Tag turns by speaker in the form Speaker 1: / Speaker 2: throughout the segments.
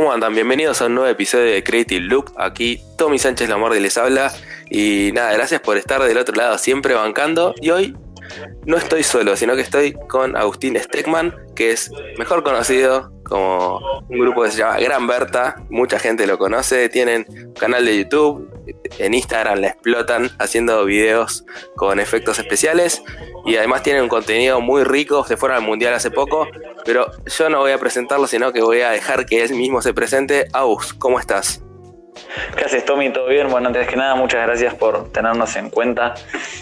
Speaker 1: ¿Cómo andan? Bienvenidos a un nuevo episodio de Creative Loop. Aquí Tommy Sánchez Lamordi les habla. Y nada, gracias por estar del otro lado, siempre bancando. Y hoy no estoy solo, sino que estoy con Agustín Steckman, que es mejor conocido como un grupo que se llama Gran Berta. Mucha gente lo conoce. Tienen un canal de YouTube. En Instagram la explotan haciendo videos con efectos especiales. Y además tienen un contenido muy rico. Se fueron al mundial hace poco. Pero yo no voy a presentarlo, sino que voy a dejar que él mismo se presente. Aus, ¿cómo estás?
Speaker 2: ¿Qué haces, Tommy? ¿Todo bien? Bueno, antes que nada, muchas gracias por tenernos en cuenta.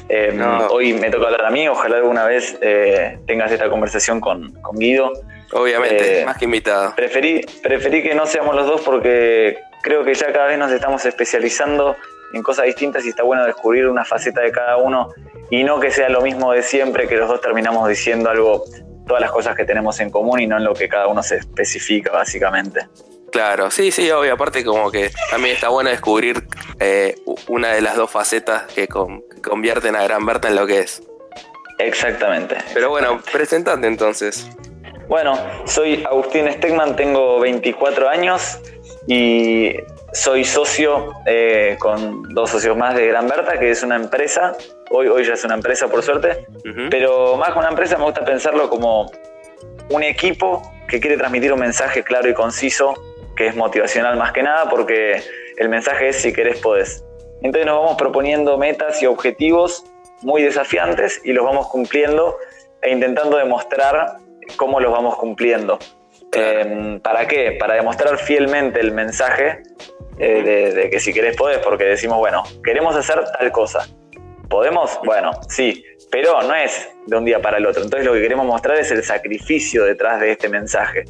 Speaker 2: Eh, hoy me toca hablar a mí, ojalá alguna vez eh, tengas esta conversación con, Guido.
Speaker 1: Obviamente, eh, más que invitado.
Speaker 2: Preferí, preferí que no seamos los dos porque creo que ya cada vez nos estamos especializando en cosas distintas y está bueno descubrir una faceta de cada uno y no que sea lo mismo de siempre, que los dos terminamos diciendo algo, todas las cosas que tenemos en común y no en lo que cada uno se especifica, básicamente.
Speaker 1: Claro, sí, sí, obvio. Aparte, como que también está bueno descubrir eh, una de las dos facetas que, convierten a Gran Berta en lo que es.
Speaker 2: Exactamente.
Speaker 1: Pero bueno, presentante entonces.
Speaker 2: Bueno, soy Agustín Stegman, tengo 24 años y soy socio eh, con dos socios más de Gran Berta, que es una empresa. Hoy, hoy ya es una empresa, por suerte. Pero más que una empresa, me gusta pensarlo como un equipo que quiere transmitir un mensaje claro y conciso que es motivacional más que nada, porque el mensaje es si querés podés. Entonces nos vamos proponiendo metas y objetivos muy desafiantes y los vamos cumpliendo e intentando demostrar cómo los vamos cumpliendo. Em, ¿Para qué? Para demostrar fielmente el mensaje eh, de, de, que si querés podés, porque decimos, bueno, queremos hacer tal cosa. ¿Podemos? Bueno, sí, pero no es de un día para el otro. Entonces lo que queremos mostrar es el sacrificio detrás de este mensaje.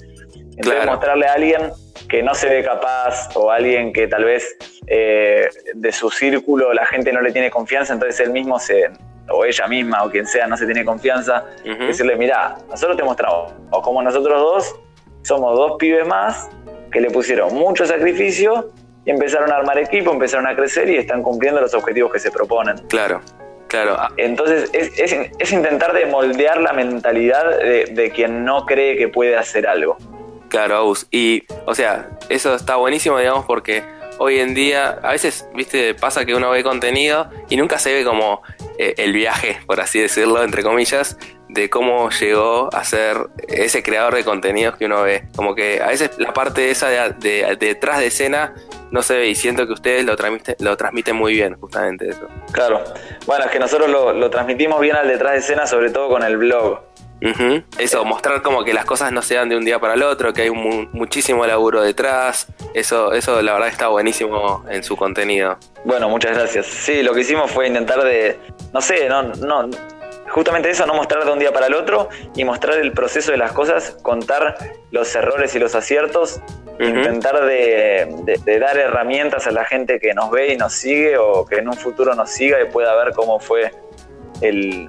Speaker 2: Entonces mostrarle a alguien que no se ve capaz o alguien que tal vez eh, de su círculo la gente no le tiene confianza, entonces él mismo se, o ella misma o quien sea no se tiene confianza, decirle, mira, nosotros te mostramos, o como nosotros dos, somos dos pibes más que le pusieron mucho sacrificio y empezaron a armar equipo, empezaron a crecer y están cumpliendo los objetivos que se proponen.
Speaker 1: Claro. Claro.
Speaker 2: Entonces es, intentar de moldear la mentalidad de, de quien no cree que puede hacer algo.
Speaker 1: Claro, Aus. Y, o sea, eso está buenísimo, digamos, porque hoy en día, a veces, viste, pasa que uno ve contenido y nunca se ve como eh, el viaje, por así decirlo, entre comillas, de cómo llegó a ser ese creador de contenidos que uno ve. Como que a veces la parte esa de, detrás de escena no se ve y siento que ustedes lo transmiten, lo transmiten muy bien, justamente eso.
Speaker 2: Claro. Bueno, es que nosotros lo, lo transmitimos bien al detrás de escena, sobre todo con el blog.
Speaker 1: Eso, mostrar como que las cosas no se dan de un día para el otro, que hay muchísimo laburo detrás. Eso, eso la verdad está buenísimo en su contenido.
Speaker 2: Bueno, muchas gracias. Sí, lo que hicimos fue intentar de, no sé, no, no, justamente eso, no mostrar de un día para el otro y mostrar el proceso de las cosas, contar los errores y los aciertos, intentar de, dar herramientas a la gente que nos ve y nos sigue o que en un futuro nos siga y pueda ver cómo fue el,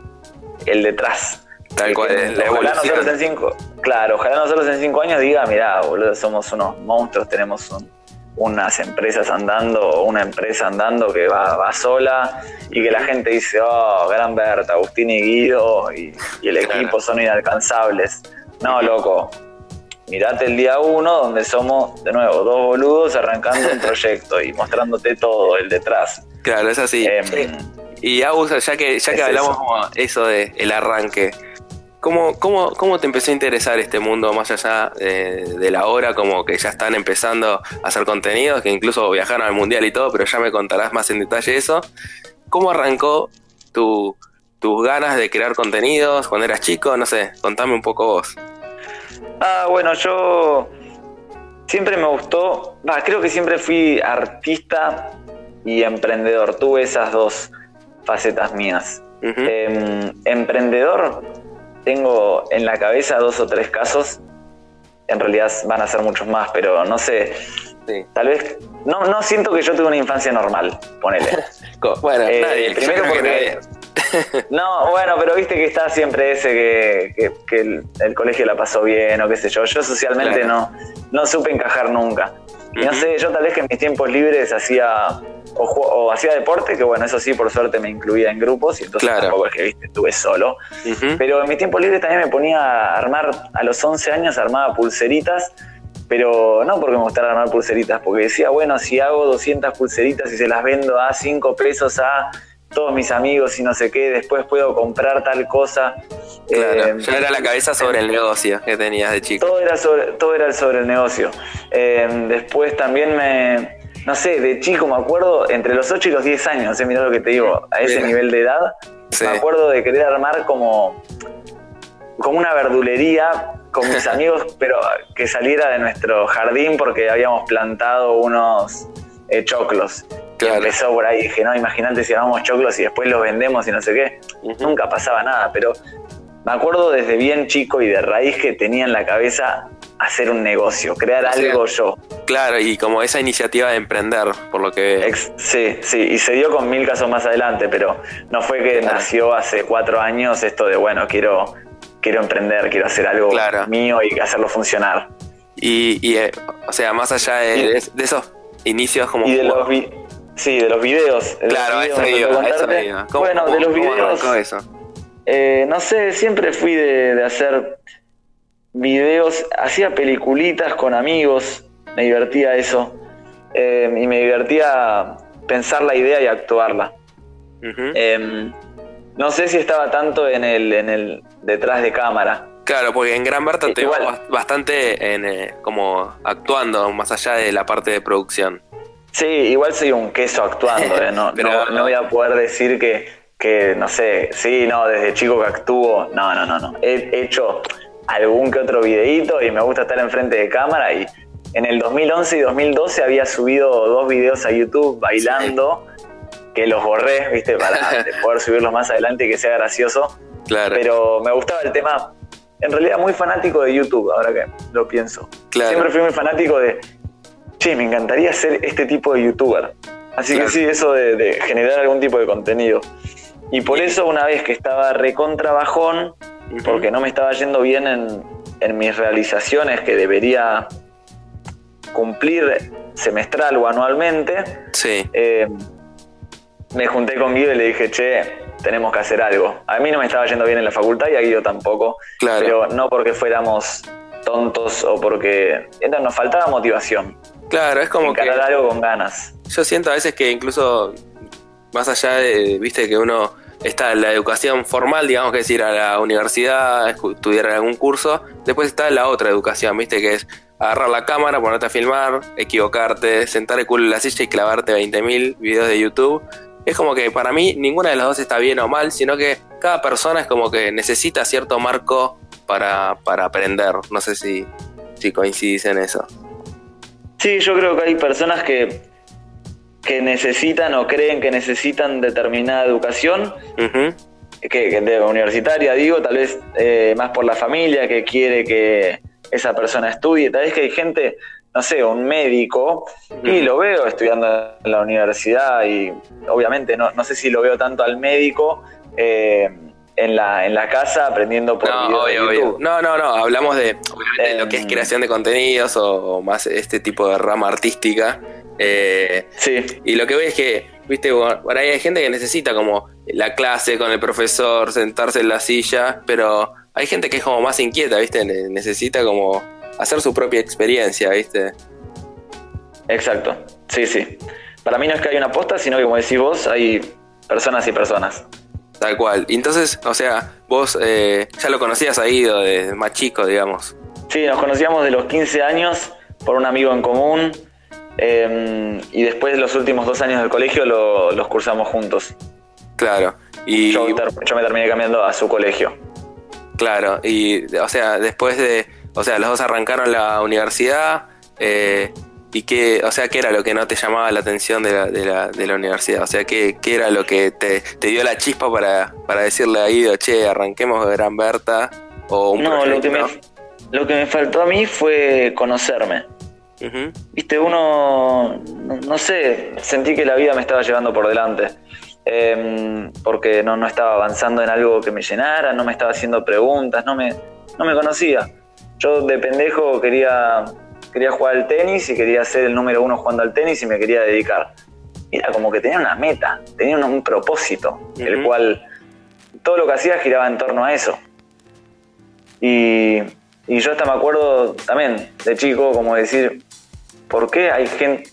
Speaker 2: el detrás
Speaker 1: Tal cual.
Speaker 2: ojalá nosotros en cinco, claro, ojalá nosotros en cinco años diga, mirá, boludo, somos unos monstruos, tenemos unas empresas andando, una empresa andando que va, sola y que la gente dice, oh, Gran Berta, Agustín y Guido y, el equipo son inalcanzables. No, loco. Mirate el día uno donde somos, de nuevo, dos boludos arrancando un proyecto y mostrándote todo, el detrás.
Speaker 1: Claro, es así. Em, y Agus, ya que, ya que hablamos eso de el arranque, ¿Cómo, cómo, cómo te empezó a interesar este mundo más allá de, la hora? Como que ya están empezando a hacer contenidos, que incluso viajaron al mundial y todo, pero ya me contarás más en detalle eso. ¿Cómo arrancó tu, tus ganas de crear contenidos cuando eras chico? No sé, contame un poco vos.
Speaker 2: Ah, bueno, yo siempre me gustó, creo que siempre fui artista y emprendedor. Tuve esas dos facetas mías. Em, emprendedor tengo en la cabeza dos o tres casos. En realidad van a ser muchos más, pero no sé. Tal vez. No, no siento que yo tuve una infancia normal, ponele.
Speaker 1: bueno, eh, primero porque.
Speaker 2: no, bueno, pero viste que está siempre ese que, que, el, colegio la pasó bien o qué sé yo. Yo socialmente no, no supe encajar nunca. Y no sé, yo tal vez que en mis tiempos libres hacía o, hacía deporte, que bueno, eso sí, por suerte me incluía en grupos y entonces tampoco es que, viste, estuve solo. Pero en mi tiempo libre también me ponía a armar, a los 11 años armaba pulseritas pero no porque me gustara armar pulseritas, porque decía, bueno, si hago 200 pulseritas y se las vendo a 5 pesos a todos mis amigos y no sé qué, después puedo comprar tal cosa.
Speaker 1: Claro, eh, ya era la cabeza sobre el negocio que tenías de chico.
Speaker 2: Todo era sobre, todo era sobre el negocio. Eh, después también me, no sé, de chico me acuerdo, entre los 8 y los 10 años, eh, mira lo que te digo, a ese nivel de edad, me acuerdo de querer armar como, como una verdulería con mis amigos, pero que saliera de nuestro jardín porque habíamos plantado unos eh, choclos. Claro. empezó por ahí, dije, no, imagínate si hagamos choclos y después los vendemos y no sé qué. Nunca pasaba nada, pero me acuerdo desde bien chico y de raíz que tenía en la cabeza hacer un negocio, crear algo yo.
Speaker 1: Claro, y como esa iniciativa de emprender, por lo que...
Speaker 2: sí, sí, y se dio con mil casos más adelante, pero no fue que nació hace cuatro años esto de, bueno, quiero quiero emprender, quiero hacer algo mío y hacerlo funcionar.
Speaker 1: Y, eh, o sea, más allá de, esos inicios como...
Speaker 2: Y de los sí, de los videos.
Speaker 1: claro,
Speaker 2: eso
Speaker 1: Bueno,
Speaker 2: de los videos... eso? Eh, no sé, siempre fui de, hacer videos, hacía peliculitas con amigos, me divertía eso. Eh, y me divertía pensar la idea y actuarla. No sé si estaba tanto en el, en el detrás de cámara.
Speaker 1: Claro, porque en Gran Berta te bastante en, eh, como actuando, más allá de la parte de producción.
Speaker 2: Sí, igual soy un queso actuando, eh, no, no, voy a poder decir que, que, no sé, sí, no, desde chico que actúo, no, no, no, no. He hecho algún que otro videíto y me gusta estar enfrente de cámara y en el 2011 y 2012 había subido dos videos a YouTube bailando que los borré, ¿viste? Para poder subirlos más adelante y que sea gracioso.
Speaker 1: Claro.
Speaker 2: Pero me gustaba el tema. En realidad, muy fanático de YouTube, ahora que lo pienso. Claro. Siempre fui muy fanático de. Che, me encantaría ser este tipo de youtuber. Así que sí, eso de, generar algún tipo de contenido. Y por eso, una vez que estaba recontra bajón, porque no me estaba yendo bien en, en mis realizaciones que debería cumplir semestral o anualmente,
Speaker 1: sí.
Speaker 2: Eh, me junté con Guido y le dije, che, tenemos que hacer algo. A mí no me estaba yendo bien en la facultad y a Guido tampoco. Claro. Pero no porque fuéramos tontos o porque nos faltaba motivación.
Speaker 1: Claro, es como
Speaker 2: Encarar algo con ganas.
Speaker 1: Yo siento a veces que incluso más allá de, viste, que uno está en la educación formal, digamos que es ir a la universidad, estudiar algún curso, después está la otra educación, viste, que es agarrar la cámara, ponerte a filmar, equivocarte, sentar el culo en la silla y clavarte 20.000 videos de YouTube es como que para mí ninguna de las dos está bien o mal, sino que cada persona es como que necesita cierto marco para, aprender. No sé si, si coincidís en eso.
Speaker 2: Sí, yo creo que hay personas que, que necesitan o creen que necesitan determinada educación, que, de universitaria digo, tal vez eh, más por la familia que quiere que esa persona estudie, tal vez que hay gente no sé, un médico, y lo veo estudiando en la universidad y obviamente no, no sé si lo veo tanto al médico eh, en, la, en la casa aprendiendo por
Speaker 1: no,
Speaker 2: YouTube.
Speaker 1: No, no, no, hablamos de, lo que es em, creación de contenidos o, más este tipo de rama artística. Eh,
Speaker 2: sí.
Speaker 1: Y lo que veo es que, viste, por ahí hay gente que necesita como la clase con el profesor, sentarse en la silla, pero hay gente que es como más inquieta, viste, necesita como hacer su propia experiencia, ¿viste?
Speaker 2: Exacto, sí, sí. Para mí no es que haya una posta, sino que como decís vos, hay personas y personas.
Speaker 1: Tal cual. Entonces, o sea, vos eh, ya lo conocías ahí de más chico, digamos.
Speaker 2: Sí, nos conocíamos de los 15 años por un amigo en común em, y después de los últimos dos años del colegio los cursamos juntos.
Speaker 1: Claro. Y
Speaker 2: yo, yo me terminé cambiando a su colegio.
Speaker 1: Claro, y o sea, después de o sea, los dos arrancaron la universidad. Eh, ¿Y qué, o sea, qué era lo que no te llamaba la atención de la, de la, de la universidad? O sea, ¿qué, qué era lo que te, dio la chispa para, para decirle a Ido, che, arranquemos de Gran Berta? O un
Speaker 2: no, lo que, me, lo que me faltó a mí fue conocerme. Viste, uno, no, sé, sentí que la vida me estaba llevando por delante. Em, porque no, no estaba avanzando en algo que me llenara, no me estaba haciendo preguntas, no me, no me conocía. Yo de pendejo quería, quería jugar al tenis y quería ser el número uno jugando al tenis y me quería dedicar. Era como que tenía una meta, tenía un, propósito, el cual todo lo que hacía giraba en torno a eso. Y, Y yo hasta me acuerdo también de chico, como decir, ¿por qué hay gente.?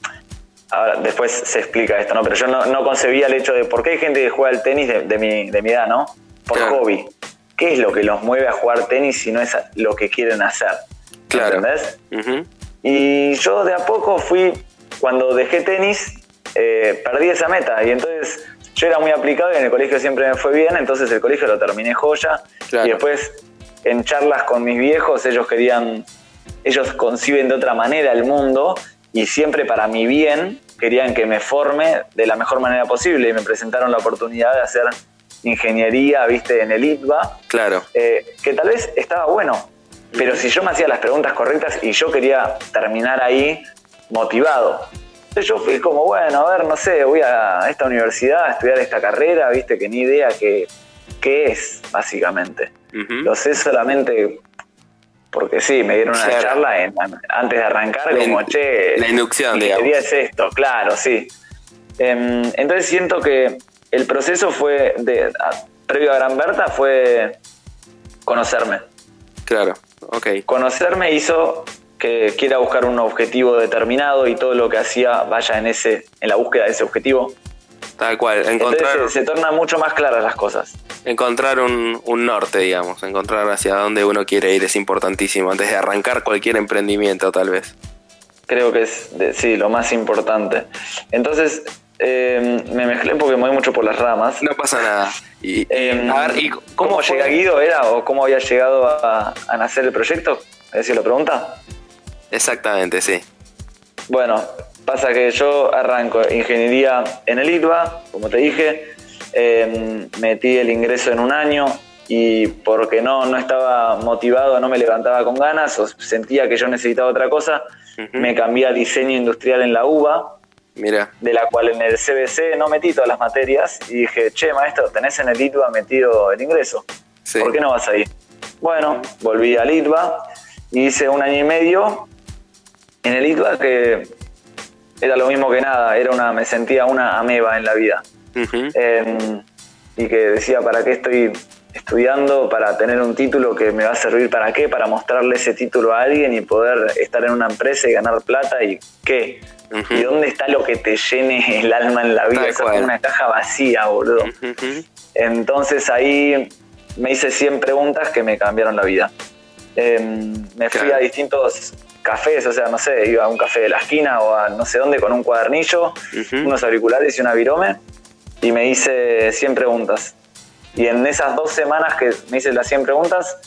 Speaker 2: Ahora, después se explica esto, ¿no? Pero yo no, concebía el hecho de por qué hay gente que juega al tenis de, mi, de mi edad, ¿no? Por hobby. ¿Qué es lo que los mueve a jugar tenis si no es lo que quieren hacer?
Speaker 1: Claro.
Speaker 2: ¿Entendés? Y yo de a poco fui, cuando dejé tenis, eh, perdí esa meta. Y entonces yo era muy aplicado y en el colegio siempre me fue bien, entonces el colegio lo terminé joya. Y después en charlas con mis viejos, ellos querían, ellos conciben de otra manera el mundo y siempre para mi bien querían que me forme de la mejor manera posible y me presentaron la oportunidad de hacer ingeniería, viste, en el ITBA.
Speaker 1: Claro.
Speaker 2: Eh, que tal vez estaba bueno, pero si yo me hacía las preguntas correctas y yo quería terminar ahí motivado. Entonces yo fui como, bueno, a ver, no sé, voy a esta universidad a estudiar esta carrera, viste, que ni idea qué, qué es, básicamente. Lo sé solamente porque sí, me dieron una charla antes de arrancar, como, che,
Speaker 1: la inducción,
Speaker 2: digamos. es esto, claro, sí. Em, entonces siento que el proceso fue, de, previo a Gran Berta, fue conocerme.
Speaker 1: Claro, ok.
Speaker 2: Conocerme hizo que quiera buscar un objetivo determinado y todo lo que hacía vaya en ese en la búsqueda de ese objetivo.
Speaker 1: Tal cual, encontrar...
Speaker 2: se, tornan mucho más claras las cosas.
Speaker 1: Encontrar un, norte, digamos, encontrar hacia dónde uno quiere ir es importantísimo antes de arrancar cualquier emprendimiento, tal vez.
Speaker 2: Creo que es, sí, lo más importante. Entonces, eh, me mezclé porque me voy mucho por las ramas.
Speaker 1: No pasa nada.
Speaker 2: Y, em, a ver, ¿y cómo, llega Guido? ¿Era o cómo había llegado a, nacer el proyecto? ¿Es decir, lo pregunta?
Speaker 1: Exactamente, sí.
Speaker 2: Bueno, pasa que yo arranco ingeniería en el ITBA, como te dije, em, metí el ingreso en un año y porque no, no estaba motivado, no me levantaba con ganas o sentía que yo necesitaba otra cosa, me cambié a diseño industrial en la UBA,
Speaker 1: Mira.
Speaker 2: de la cual en el CBC no metí todas las materias y dije, che, maestro, tenés en el ITBA metido el ingreso, ¿por qué no vas ahí? Bueno, volví al ITBA y hice un año y medio en el ITBA que era lo mismo que nada, era una, me sentía una ameba en la vida. Em, y que decía, ¿para qué estoy estudiando? Para tener un título que me va a servir para qué? Para mostrarle ese título a alguien y poder estar en una empresa y ganar plata y qué. ¿Y dónde está lo que te llene el alma en la vida? es una caja vacía, boludo. Entonces ahí me hice 100 preguntas que me cambiaron la vida. Em, me fui a distintos cafés, o sea, no sé, iba a un café de la esquina o a no sé dónde con un cuadernillo, unos auriculares y una virome y me hice 100 preguntas. Y en esas dos semanas que me hice las 100 preguntas,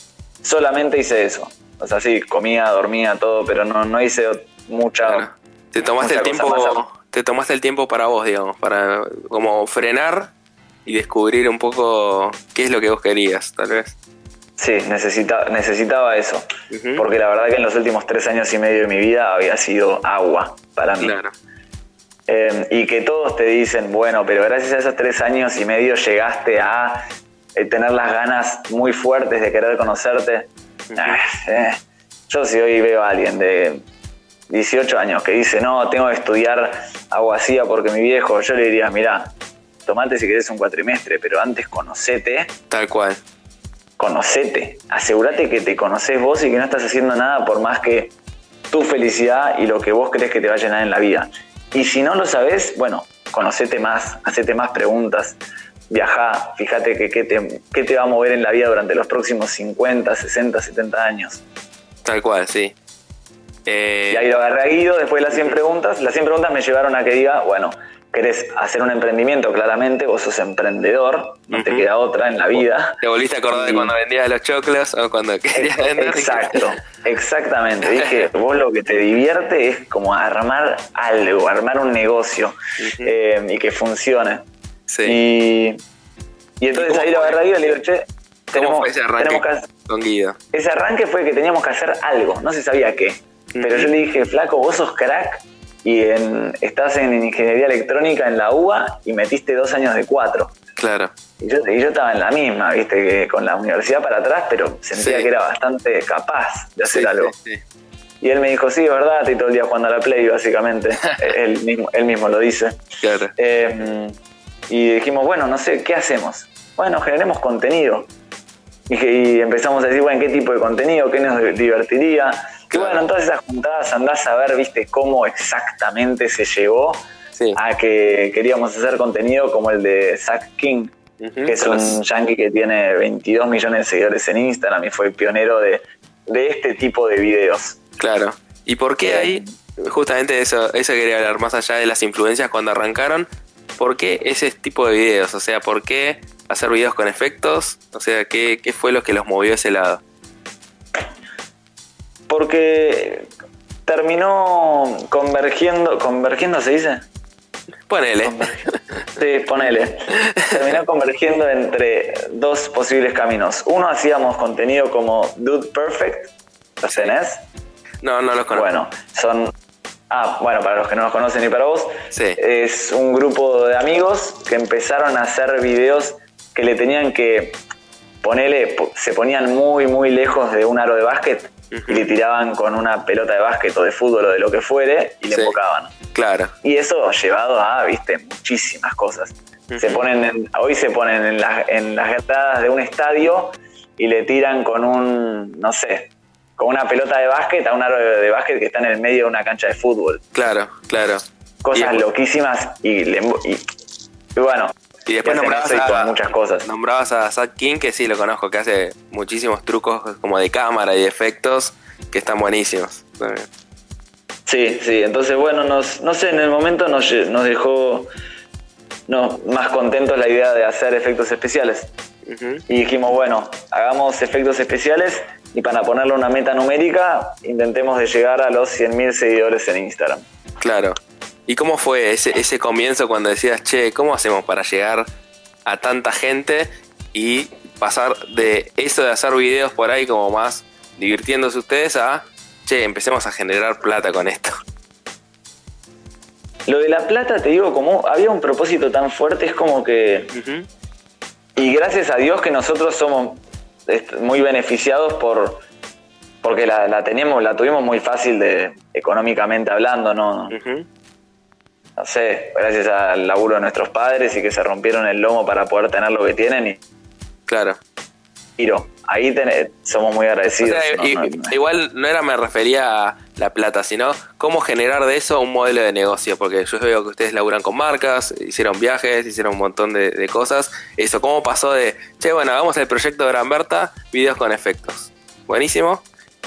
Speaker 2: solamente hice eso. O sea, sí, comía, dormía, todo, pero no, no hice mucha...
Speaker 1: Te tomaste el tiempo, te tomaste el tiempo para vos, digamos, para como frenar y descubrir un poco qué es lo que vos querías, tal vez.
Speaker 2: Sí, necesita, necesitaba eso. Porque la verdad que en los últimos tres años y medio de mi vida había sido agua para mí. Claro. Em, y que todos te dicen, bueno, pero gracias a esos tres años y medio llegaste a eh, tener las ganas muy fuertes de querer conocerte. Ah, eh. Yo si hoy veo a alguien de 18 años que dice, no, tengo que estudiar aguacía porque mi viejo, yo le diría, mira, tomate si querés un cuatrimestre, pero antes conocete.
Speaker 1: Tal cual
Speaker 2: conocete, asegúrate que te conoces vos y que no estás haciendo nada por más que tu felicidad y lo que vos crees que te va a llenar en la vida. Y si no lo sabes, bueno, conocete más, hacete más preguntas, viaja, fíjate que qué te, te va a mover en la vida durante los próximos 50, 60, 70 años.
Speaker 1: Tal cual, sí.
Speaker 2: Y ahí lo agarré a Guido, después de las 100 preguntas. Las 100 preguntas me llevaron a que diga, bueno, querés hacer un emprendimiento, claramente, vos sos emprendedor, no te queda otra en la vida.
Speaker 1: ¿Te volviste a acordar de cuando vendías los choclos o cuando querías vender?
Speaker 2: Exacto, exactamente. Dije, vos lo que te divierte es como armar algo, armar un negocio eh, y que funcione. Sí. Y, y entonces ahí lo agarré y le digo, che,
Speaker 1: tenemos, ese arranque con Guido?
Speaker 2: Ese arranque fue que teníamos que hacer algo, no se sabía qué. Pero yo le dije, flaco, vos sos crack y en, estás en ingeniería electrónica en la UBA y metiste dos años de cuatro.
Speaker 1: Claro.
Speaker 2: Y yo, yo estaba en la misma, viste, que con la universidad para atrás, pero sentía que era bastante capaz de hacer algo. y él me dijo, sí, es verdad, estoy todo el día jugando a la Play, básicamente. él, mismo, él mismo lo dice.
Speaker 1: Claro.
Speaker 2: Em, y dijimos, bueno, no sé, ¿qué hacemos? Bueno, generemos contenido. y, empezamos a decir, bueno, qué tipo de contenido, qué nos divertiría. Y bueno, en todas esas juntadas andás a ver, viste, cómo exactamente se llegó a que queríamos hacer contenido como el de Zack King, que es un yankee que tiene 22 millones de seguidores en Instagram y fue pionero de, este tipo de videos.
Speaker 1: Claro. ¿Y por qué ahí? Justamente eso, eso quería hablar, más allá de las influencias cuando arrancaron, ¿por qué ese tipo de videos? O sea, ¿por qué hacer videos con efectos? O sea, ¿qué, qué fue lo que los movió a ese lado?
Speaker 2: Porque terminó convergiendo, convergiendo se dice.
Speaker 1: Ponele.
Speaker 2: Sí, ponele. Terminó convergiendo entre dos posibles caminos. Uno hacíamos contenido como Dude Perfect, ¿los tenés?
Speaker 1: No, no los conozco.
Speaker 2: Bueno, son Ah, bueno, para los que no nos conocen y para vos, es un grupo de amigos que empezaron a hacer videos que le tenían que ponerle, se ponían muy, muy lejos de un aro de básquet y le tiraban con una pelota de básquet o de fútbol o de lo que fuere y le enfocaban.
Speaker 1: Claro.
Speaker 2: Y eso llevado a, viste, muchísimas cosas. Se ponen hoy se ponen en, en las gradas de un estadio y le tiran con un, no sé, con una pelota de básquet a un aro de, básquet que está en el medio de una cancha de fútbol.
Speaker 1: Claro, claro.
Speaker 2: Cosas loquísimas y, bueno.
Speaker 1: Y después nombrabas a,
Speaker 2: muchas cosas.
Speaker 1: Nombrabas a Zack King, que sí lo conozco, que hace muchísimos trucos como de cámara y efectos que están buenísimos.
Speaker 2: Sí, sí, entonces bueno, nos, no sé, en el momento nos, nos dejó no, más contentos la idea de hacer efectos especiales. Y dijimos, bueno, hagamos efectos especiales y para ponerle una meta numérica, intentemos de llegar a los 100.000 seguidores en Instagram.
Speaker 1: Claro. ¿Y cómo fue ese, ese comienzo cuando decías, che, ¿cómo hacemos para llegar a tanta gente y pasar de eso de hacer videos por ahí como más divirtiéndose ustedes a, che, empecemos a generar plata con esto?
Speaker 2: Lo de la plata, te digo, como había un propósito tan fuerte, es como que... Y gracias a Dios que nosotros somos muy beneficiados por porque la, tenemos, la tuvimos muy fácil de económicamente hablando, ¿no? No sé, gracias al laburo de nuestros padres y que se rompieron el lomo para poder tener lo que tienen y.
Speaker 1: Claro.
Speaker 2: Tiro. Ahí somos muy agradecidos.
Speaker 1: igual no era me refería a la plata, sino cómo generar de eso un modelo de negocio, porque yo veo que ustedes laburan con marcas, hicieron viajes, hicieron un montón de, cosas. Eso, cómo pasó de, che, bueno, hagamos el proyecto de Gran Berta, videos con efectos. Buenísimo.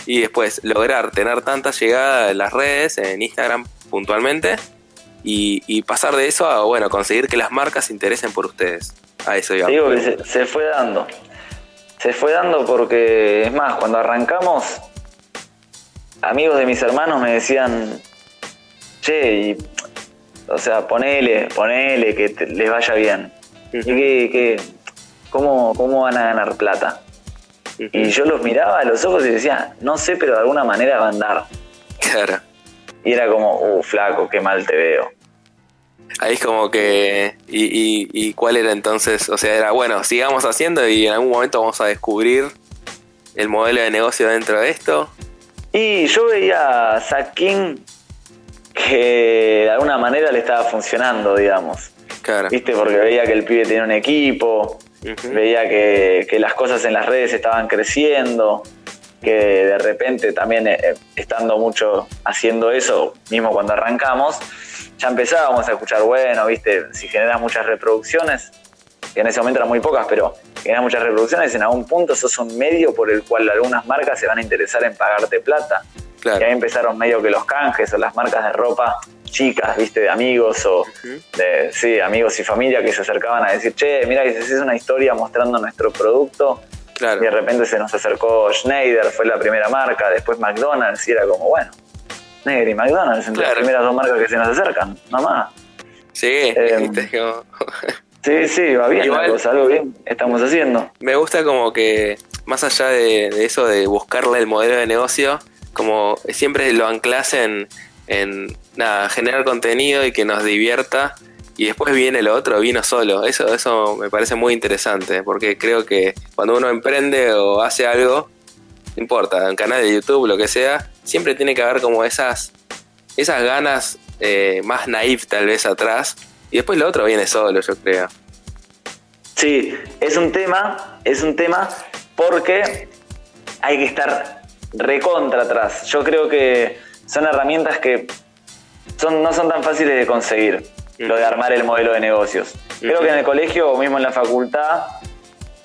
Speaker 1: Y después lograr tener tanta llegada en las redes, en Instagram puntualmente, y, pasar de eso a, bueno, conseguir que las marcas se interesen por ustedes. A eso
Speaker 2: digamos. Digo que se fue dando se fue dando porque, es más, cuando arrancamos, amigos de mis hermanos me decían, che, y, o sea, ponele, ponele, que les vaya bien. ¿Y que, cómo, cómo van a ganar plata? Y yo los miraba a los ojos y decía, no sé, pero de alguna manera va a andar.
Speaker 1: Claro.
Speaker 2: Y era como, uh, flaco, qué mal te veo.
Speaker 1: Ahí es como que. Y, y, cuál era entonces? O sea, era bueno, sigamos haciendo y en algún momento vamos a descubrir el modelo de negocio dentro de esto.
Speaker 2: Y yo veía a King que de alguna manera le estaba funcionando, digamos.
Speaker 1: Claro.
Speaker 2: ¿Viste? Porque veía que el pibe tenía un equipo, veía que, que, las cosas en las redes estaban creciendo, que de repente también eh, estando mucho haciendo eso, mismo cuando arrancamos, ya empezábamos a escuchar, bueno, viste, si generas muchas reproducciones, que en ese momento eran muy pocas, pero generas muchas reproducciones, en algún punto sos un medio por el cual algunas marcas se van a interesar en pagarte plata. Y ahí empezaron medio que los canjes o las marcas de ropa chicas, viste, de amigos o de, sí, amigos y familia que se acercaban a decir, che, mira haces una historia mostrando nuestro producto, y de repente se nos acercó Schneider, fue la primera marca, después McDonald's, y era como, bueno, Negri y McDonald's, entre las primeras dos marcas que se nos acercan, nomás.
Speaker 1: Sí, eh,
Speaker 2: sí, sí, va bien Igual, algo bien estamos haciendo.
Speaker 1: Me gusta como que, más allá de, eso de buscarle el modelo de negocio, como siempre lo anclas en, en nada, generar contenido y que nos divierta y después viene lo otro, vino solo. Eso, eso me parece muy interesante, porque creo que cuando uno emprende o hace algo, no importa, en canal de YouTube, lo que sea, siempre tiene que haber como esas, esas ganas eh, más naif tal vez atrás. Y después lo otro viene solo, yo creo.
Speaker 2: Sí, es un tema, es un tema porque hay que estar recontra atrás. Yo creo que son herramientas que son, no son tan fáciles de conseguir, lo de armar el modelo de negocios. Creo que en el colegio o mismo en la facultad,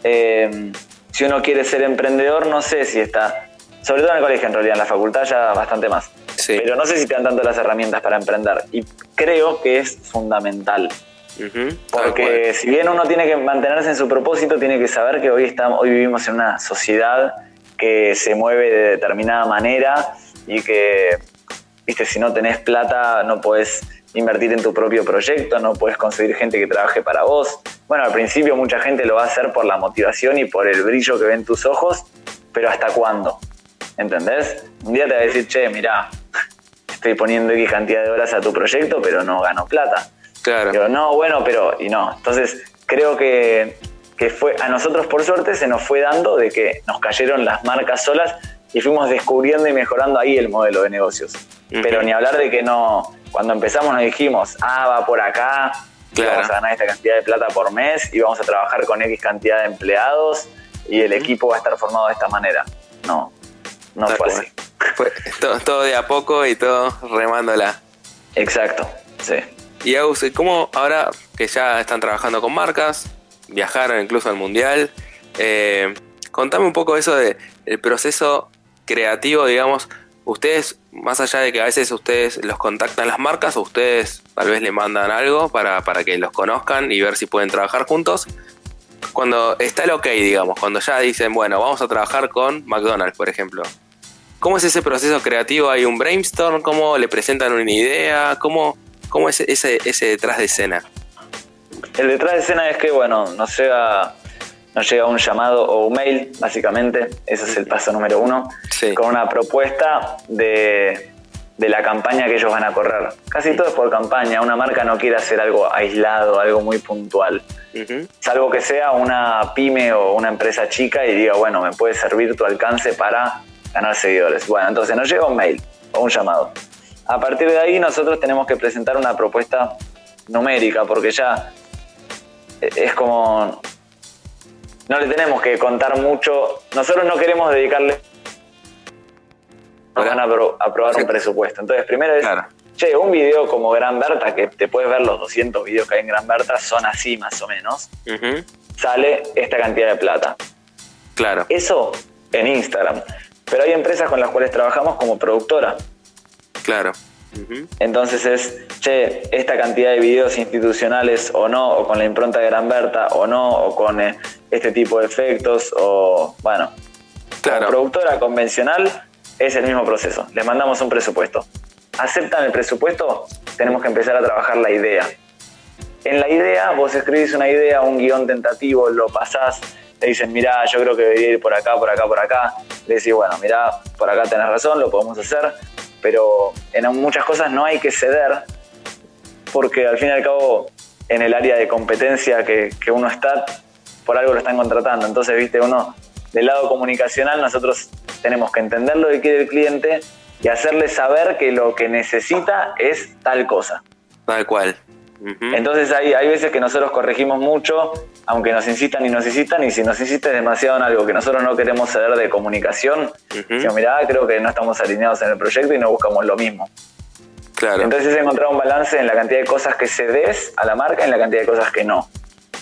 Speaker 2: eh, si uno quiere ser emprendedor, no sé si está, sobre todo en el colegio en realidad, en la facultad ya bastante más. Pero no sé si te dan tanto las herramientas para emprender. Y creo que es fundamental. Porque si bien uno tiene que mantenerse en su propósito, tiene que saber que hoy, estamos, hoy vivimos en una sociedad que se mueve de determinada manera y que, viste, si no tenés plata no puedes invertir en tu propio proyecto, no puedes conseguir gente que trabaje para vos. Bueno, al principio mucha gente lo va a hacer por la motivación y por el brillo que ven tus ojos, pero ¿hasta cuándo? ¿Entendés? Un día te va a decir, che, mirá, estoy poniendo X cantidad de horas a tu proyecto, pero no gano plata.
Speaker 1: Claro.
Speaker 2: Pero no, bueno, pero, y no. Entonces, creo que, que fue, a nosotros por suerte se nos fue dando de que nos cayeron las marcas solas y fuimos descubriendo y mejorando ahí el modelo de negocios. Pero ni hablar de que no, cuando empezamos nos dijimos, ah, va por acá, vamos a ganar esta cantidad de plata por mes y vamos a trabajar con X cantidad de empleados y el equipo va a estar formado de esta manera. No, no fue así.
Speaker 1: Fue todo, de a poco y todo remándola.
Speaker 2: Exacto, sí.
Speaker 1: Y Agus, ¿cómo ahora que ya están trabajando con marcas, viajaron incluso al mundial, eh, contame un poco eso de el proceso creativo, digamos, ustedes, más allá de que a veces ustedes los contactan las marcas o ustedes tal vez le mandan algo para, para que los conozcan y ver si pueden trabajar juntos, cuando está el ok, digamos, cuando ya dicen, bueno, vamos a trabajar con McDonald's, por ejemplo, ¿Cómo es ese proceso creativo? ¿Hay un brainstorm? ¿Cómo le presentan una idea? ¿Cómo, cómo es ese, ese detrás de escena?
Speaker 2: El detrás de escena es que, bueno, nos llega, nos llega un llamado o un mail, básicamente. Ese es el paso número uno. Con una propuesta de, de la campaña que ellos van a correr. Casi todo es por campaña. Una marca no quiere hacer algo aislado, algo muy puntual. Salvo que sea una pyme o una empresa chica y diga, bueno, me puede servir tu alcance para ganar seguidores. Bueno, entonces nos llega un mail o un llamado. A partir de ahí nosotros tenemos que presentar una propuesta numérica porque ya es como no le tenemos que contar mucho. Nosotros no queremos dedicarle nos van a aprobar un presupuesto. Entonces, primero es, che, un video como Gran Berta, que te puedes ver los 200 videos que hay en Gran Berta, son así más o menos, sale esta cantidad de plata.
Speaker 1: Claro.
Speaker 2: Eso en Instagram. Pero hay empresas con las cuales trabajamos como productora.
Speaker 1: Claro.
Speaker 2: Entonces es, che, esta cantidad de videos institucionales o no, o con la impronta de Gran Berta o no, o con eh, este tipo de efectos, o bueno, claro. como productora convencional es el mismo proceso. Les mandamos un presupuesto. Aceptan el presupuesto, tenemos que empezar a trabajar la idea. En la idea, vos escribís una idea, un guion tentativo, lo pasás, te dicen, mirá, yo creo que debería ir por acá, por acá, por acá. Le decís, bueno, mirá, por acá tenés razón, lo podemos hacer, pero en muchas cosas no hay que ceder, porque al fin y al cabo, en el área de competencia que, que uno está, por algo lo están contratando. Entonces, viste, uno, del lado comunicacional, nosotros tenemos que entender lo que quiere el cliente y hacerle saber que lo que necesita es tal cosa.
Speaker 1: Tal cual.
Speaker 2: Entonces hay, hay veces que nosotros corregimos mucho, aunque nos insistan y nos insistan, y si nos insisten demasiado en algo que nosotros no queremos ceder de comunicación, uh mira, creo que no estamos alineados en el proyecto y no buscamos lo mismo.
Speaker 1: Claro.
Speaker 2: Entonces es encontrar un balance en la cantidad de cosas que se des a la marca y en la cantidad de cosas que no.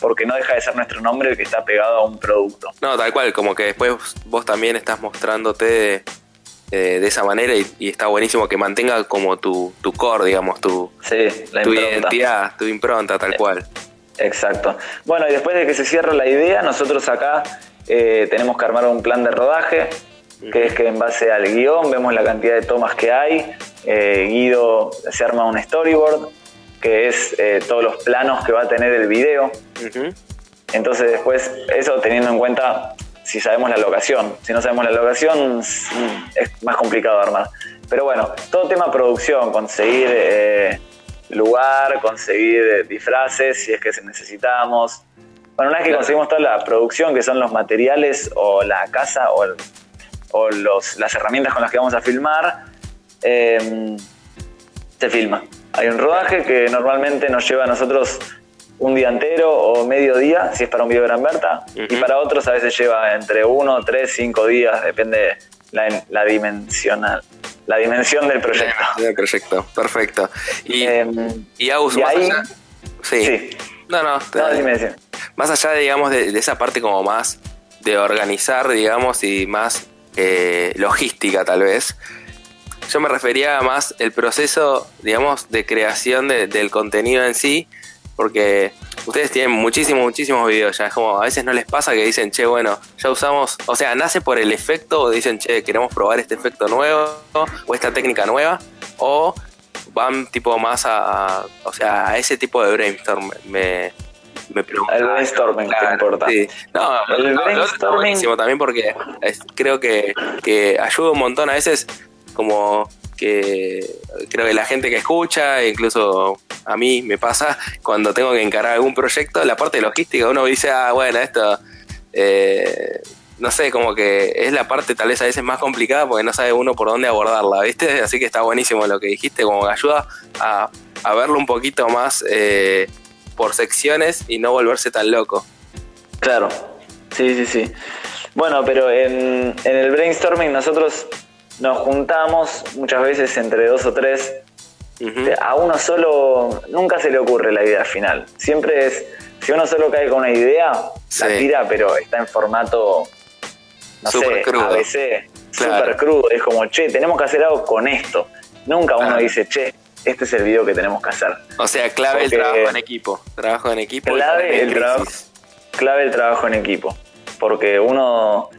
Speaker 2: Porque no deja de ser nuestro nombre el que está pegado a un producto.
Speaker 1: No, tal cual, como que después vos también estás mostrándote eh, de esa manera y, está buenísimo que mantenga como tu, tu core, digamos, tu, tu identidad, tu impronta, tal cual.
Speaker 2: Exacto. Bueno, y después de que se cierra la idea, nosotros acá eh, tenemos que armar un plan de rodaje, que es que en base al guion vemos la cantidad de tomas que hay, eh, Guido se arma un storyboard, que es todos los planos que va a tener el video. Entonces después, eso teniendo en cuenta si sabemos la locación. Si no sabemos la locación es más complicado armar. Pero bueno, todo tema producción, conseguir eh, lugar, conseguir eh, disfraces si es que necesitamos. Bueno, una vez que conseguimos toda la producción, que son los materiales o la casa o, los, las herramientas con las que vamos a filmar, em, se filma. Hay un rodaje que normalmente nos lleva a nosotros un día entero o medio día, si es para un video de Gran Berta, y para otros a veces lleva entre uno, tres, cinco días, depende la, la dimensional. La dimensión del proyecto.
Speaker 1: Del proyecto, perfecto. Y, em, y, más allá. Sí. No, no. Más allá, digamos, de, esa parte como más de organizar, digamos, y más eh, logística, tal vez. Yo me refería más el proceso, digamos, de creación del contenido en sí, porque ustedes tienen muchísimos, muchísimos videos ya. Es como a veces no les pasa que dicen, che, bueno, ya usamos, o sea, nace por el efecto o dicen, che, queremos probar este efecto nuevo o esta técnica nueva, o van tipo más a, o sea, a ese tipo de brainstorm. Me, me
Speaker 2: El brainstorming, claro, importa? Sí.
Speaker 1: No, el brainstorming. también porque creo que, que ayuda un montón a veces como que creo que la gente que escucha, incluso a mí me pasa, cuando tengo que encarar algún proyecto, la parte logística, uno dice, ah, bueno, esto, eh, no sé, como que es la parte tal vez a veces más complicada porque no sabe uno por dónde abordarla, ¿viste? Así que está buenísimo lo que dijiste, como que ayuda a, verlo un poquito más eh, por secciones y no volverse tan loco.
Speaker 2: Claro, sí, sí, sí. Bueno, pero en, en el brainstorming nosotros nos juntamos muchas veces entre dos o tres. A uno solo nunca se le ocurre la idea final. Siempre es, si uno solo cae con una idea, la tira, pero está en formato, no sé, crudo. ABC, super crudo. Es como, che, tenemos que hacer algo con esto. Nunca uno dice, che, este es el video que tenemos que hacer.
Speaker 1: O sea, clave el trabajo en equipo. Trabajo en equipo.
Speaker 2: Clave el, trabajo, clave el trabajo en equipo. Porque uno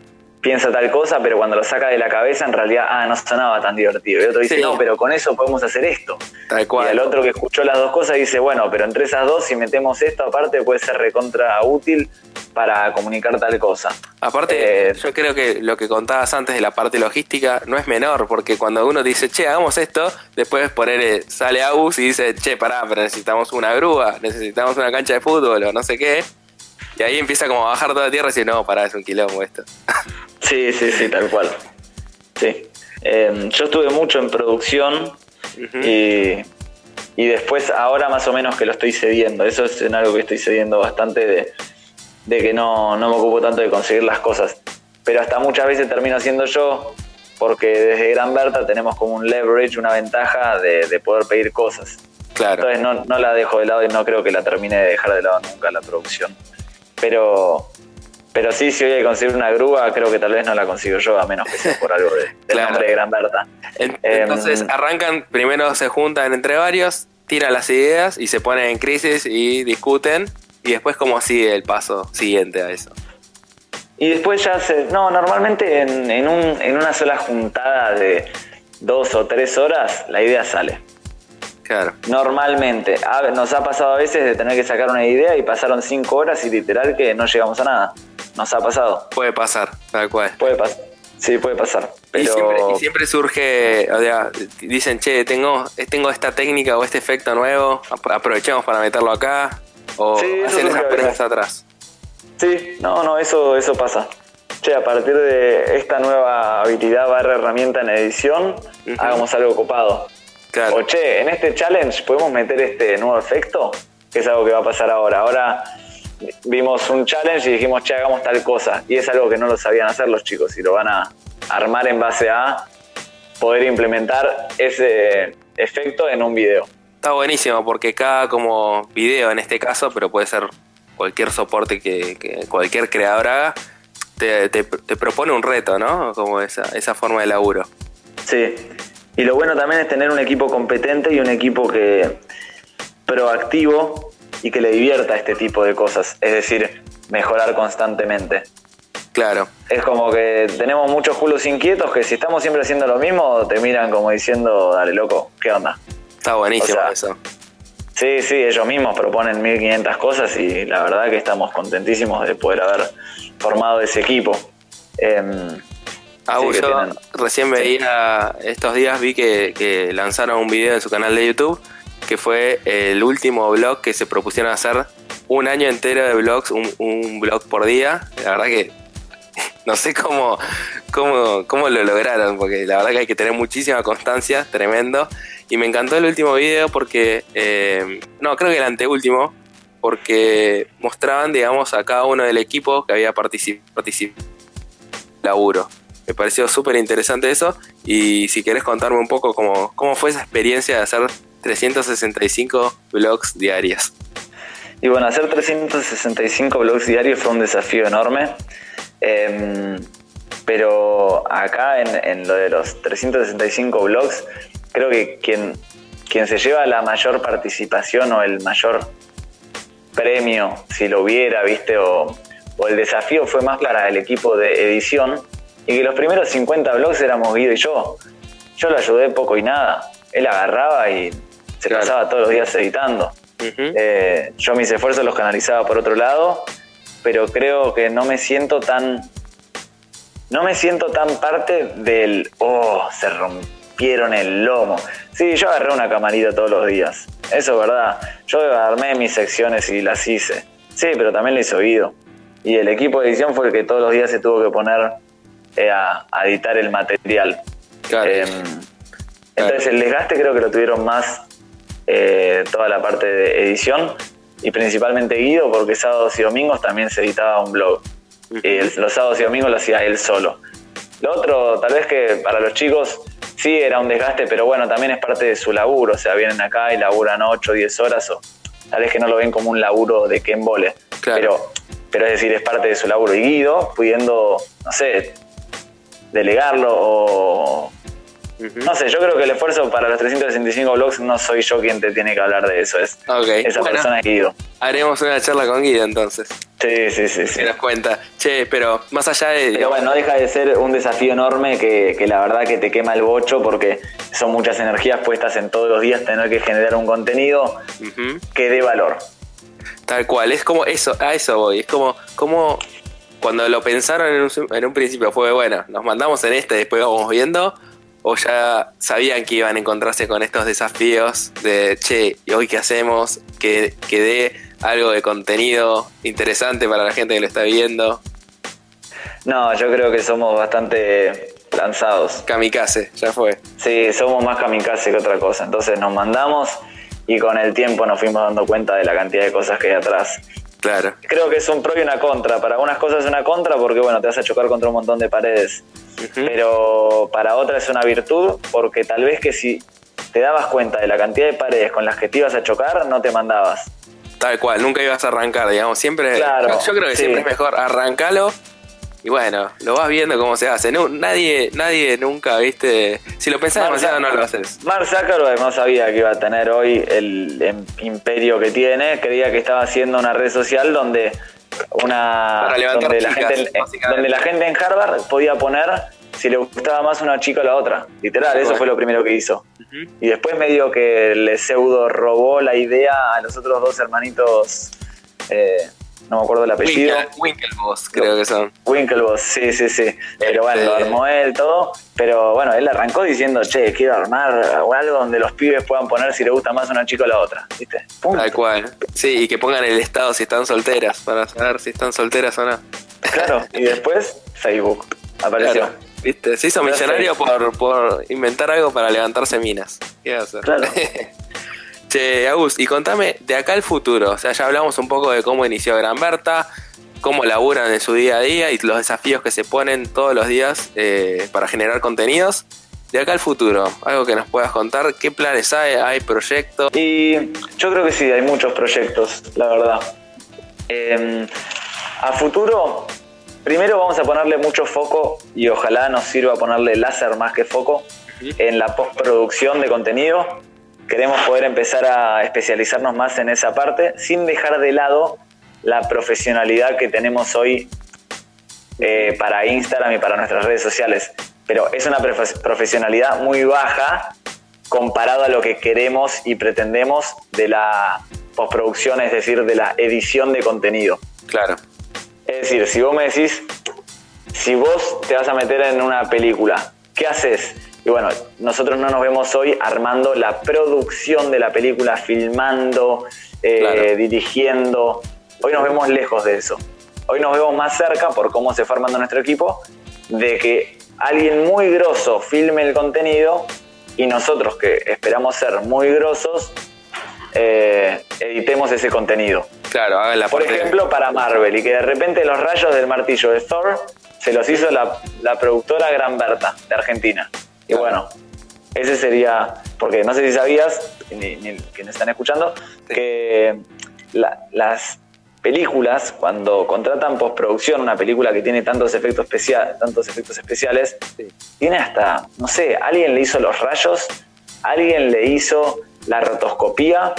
Speaker 2: piensa tal cosa, pero cuando lo saca de la cabeza, en realidad, ah, no sonaba tan divertido. Y otro dice, no, pero con eso podemos hacer esto. Tal cual. Y el otro que escuchó las dos cosas dice, bueno, pero entre esas dos, si metemos esto aparte, puede ser recontra útil para comunicar tal cosa.
Speaker 1: Aparte, eh, yo creo que lo que contabas antes de la parte logística no es menor, porque cuando uno dice, che, hagamos esto, después poner, sale a bus y dice, che, pará, pero necesitamos una grúa, necesitamos una cancha de fútbol o no sé qué. Y ahí empieza como a bajar toda la tierra y dice, no, pará, es un quilombo esto.
Speaker 2: Sí, sí, sí, tal cual. Sí. Em, yo estuve mucho en producción y, después ahora más o menos que lo estoy cediendo. Eso es en algo que estoy cediendo bastante de, que no, me ocupo tanto de conseguir las cosas. Pero hasta muchas veces termino siendo yo porque desde Gran Berta tenemos como un leverage, una ventaja de, poder pedir cosas. Claro. Entonces no, no la dejo de lado y no creo que la termine de dejar de lado nunca la producción. Pero pero sí, si hoy hay que conseguir una grúa, creo que tal vez no la consigo yo, a menos que sea por algo de, nombre de Gran Berta.
Speaker 1: Entonces em, arrancan, primero se juntan entre varios, tiran las ideas y se ponen en crisis y discuten. Y después, ¿cómo sigue el paso siguiente a eso?
Speaker 2: Y después ya se. No, normalmente en, en, un, en una sola juntada de dos o tres horas, la idea sale.
Speaker 1: Claro.
Speaker 2: Normalmente. nos ha pasado a veces de tener que sacar una idea y pasaron cinco horas y literal que no llegamos a nada. Nos ha pasado.
Speaker 1: Puede pasar, tal cual.
Speaker 2: Puede pasar. Sí, puede pasar.
Speaker 1: Y, siempre, surge, o sea, dicen, che, tengo, tengo esta técnica o este efecto nuevo, aprovechemos para meterlo acá, o hacen esas atrás.
Speaker 2: Sí, no, no, eso, eso pasa. Che, a partir de esta nueva habilidad barra herramienta en edición, hagamos algo copado. Claro. O che, en este challenge podemos meter este nuevo efecto, que es algo que va a pasar ahora. Ahora vimos un challenge y dijimos, che, hagamos tal cosa. Y es algo que no lo sabían hacer los chicos y lo van a armar en base a poder implementar ese efecto en un video.
Speaker 1: Está buenísimo porque cada como video en este caso, pero puede ser cualquier soporte que, cualquier creador haga, te, propone un reto, ¿no? Como esa, esa forma de laburo.
Speaker 2: Sí, y lo bueno también es tener un equipo competente y un equipo que proactivo y que le divierta este tipo de cosas, es decir, mejorar constantemente.
Speaker 1: Claro.
Speaker 2: Es como que tenemos muchos culos inquietos que si estamos siempre haciendo lo mismo, te miran como diciendo, dale loco, ¿qué onda?
Speaker 1: Está buenísimo eso.
Speaker 2: Sí, sí, ellos mismos proponen 1500 cosas y la verdad que estamos contentísimos de poder haber formado ese equipo.
Speaker 1: Eh, recién veía, estos días vi que, que lanzaron un video en su canal de YouTube que fue el último blog que se propusieron hacer un año entero de blogs, un, blog por día. La verdad que no sé cómo, cómo, cómo, lo lograron, porque la verdad que hay que tener muchísima constancia, tremendo. Y me encantó el último video porque, eh, no, creo que el anteúltimo, porque mostraban, digamos, a cada uno del equipo que había participado laburo. Me pareció súper interesante eso y si querés contarme un poco cómo, cómo fue esa experiencia de hacer 365 blogs diarios.
Speaker 2: Y bueno, hacer 365 blogs diarios fue un desafío enorme. Em, pero acá en, lo de los 365 blogs, creo que quien, quien se lleva la mayor participación o el mayor premio, si lo hubiera, viste, o, o el desafío fue más para el equipo de edición, y que los primeros 50 blogs éramos Guido y yo. Yo lo ayudé poco y nada. Él agarraba y se pasaba todos los días editando. Eh, yo mis esfuerzos los canalizaba por otro lado, pero creo que no me siento tan. No me siento tan parte del. Oh, se rompieron el lomo. Sí, yo agarré una camarita todos los días. Eso es verdad. Yo armé mis secciones y las hice. Sí, pero también le hice oído. Y el equipo de edición fue el que todos los días se tuvo que poner a, editar el material. Em, entonces el desgaste creo que lo tuvieron más eh, toda la parte de edición y principalmente Guido porque sábados y domingos también se editaba un blog. y los sábados y domingos lo hacía él solo. Lo otro, tal vez que para los chicos sí era un desgaste, pero bueno, también es parte de su laburo. O sea, vienen acá y laburan 8 o 10 horas o tal vez que no lo ven como un laburo de que embole. Pero, pero es decir, es parte de su laburo. Y Guido, pudiendo, no sé, delegarlo o no sé, yo creo que el esfuerzo para los 365 blogs no soy yo quien te tiene que hablar de eso, es esa persona Guido.
Speaker 1: Haremos una charla con Guido entonces.
Speaker 2: Sí, sí, sí.
Speaker 1: Se nos cuenta. Che, pero más allá de.
Speaker 2: Pero bueno, no deja de ser un desafío enorme que, la verdad que te quema el bocho porque son muchas energías puestas en todos los días tener que generar un contenido que dé valor.
Speaker 1: Tal cual, es como eso, a eso voy. Es como, como cuando lo pensaron en un, en un principio fue bueno, nos mandamos en este, después vamos viendo o ya sabían que iban a encontrarse con estos desafíos de, che, ¿y hoy qué hacemos? Que, que dé algo de contenido interesante para la gente que lo está viendo.
Speaker 2: No, yo creo que somos bastante lanzados.
Speaker 1: Kamikaze, ya fue.
Speaker 2: Sí, somos más kamikaze que otra cosa. Entonces nos mandamos y con el tiempo nos fuimos dando cuenta de la cantidad de cosas que hay atrás.
Speaker 1: Claro.
Speaker 2: Creo que es un pro y una contra. Para algunas cosas es una contra porque, bueno, te vas a chocar contra un montón de paredes pero para otra es una virtud porque tal vez que si te dabas cuenta de la cantidad de paredes con las que te ibas a chocar, no te mandabas.
Speaker 1: Tal cual, nunca ibas a arrancar, digamos, siempre... yo creo que siempre es mejor arrancarlo y bueno, lo vas viendo cómo se hace. nadie, nadie nunca, viste, si lo pensás demasiado no lo haces.
Speaker 2: Mark Zuckerberg no sabía que iba a tener hoy el imperio que tiene, creía que estaba haciendo una red social donde una donde, la gente, donde la gente en Harvard podía poner si le gustaba más una chica o la otra. Literal, eso fue lo primero que hizo. Y después medio que le pseudo robó la idea a los otros dos hermanitos eh, no me acuerdo el apellido.
Speaker 1: Winklevoss, creo que son.
Speaker 2: Winklevoss, sí, sí, sí. Pero bueno, lo este- armó él todo. Pero bueno, él arrancó diciendo, che, quiero armar algo donde los pibes puedan poner si le gusta más una chica o la otra. ¿Viste?
Speaker 1: Tal cual. Sí, y que pongan el estado si están solteras, para saber si están solteras o no.
Speaker 2: Claro, y después Facebook apareció.
Speaker 1: ¿Viste? Se hizo millonario por, por inventar algo para levantarse minas. ¿Qué va a hacer?
Speaker 2: Claro.
Speaker 1: Che, Agus, y contame de acá al futuro. O sea, ya hablamos un poco de cómo inició Gran Berta, cómo laburan en su día a día y los desafíos que se ponen todos los días eh, para generar contenidos. De acá al futuro, algo que nos puedas contar, ¿qué planes hay? ¿Hay proyectos?
Speaker 2: Y yo creo que sí, hay muchos proyectos, la verdad. Em, a futuro, primero vamos a ponerle mucho foco y ojalá nos sirva ponerle láser más que foco en la postproducción de contenido queremos poder empezar a especializarnos más en esa parte sin dejar de lado la profesionalidad que tenemos hoy eh, para Instagram y para nuestras redes sociales. Pero es una profesionalidad muy baja comparado a lo que queremos y pretendemos de la postproducción, es decir, de la edición de contenido.
Speaker 1: Claro.
Speaker 2: Es decir, si vos me decís, si vos te vas a meter en una película, ¿qué haces? Y bueno, nosotros no nos vemos hoy armando la producción de la película, filmando, eh, dirigiendo. Hoy nos vemos lejos de eso. Hoy nos vemos más cerca, por cómo se fue armando nuestro equipo, de que alguien muy grosso filme el contenido y nosotros que esperamos ser muy grosos, eh, editemos ese contenido.
Speaker 1: Claro, hagan la
Speaker 2: Por
Speaker 1: parte-
Speaker 2: ejemplo, para Marvel, y que de repente los rayos del martillo de Thor se los hizo la, la productora Gran Berta, de Argentina. Y bueno, ese sería, porque no sé si sabías, ni, ni quienes están escuchando,
Speaker 1: Sí.
Speaker 2: que la- las películas, cuando contratan postproducción, una película que tiene tantos efectos, especial, tantos efectos especiales,
Speaker 1: Sí.
Speaker 2: tiene hasta, no sé, alguien le hizo los rayos, alguien le hizo la rotoscopía,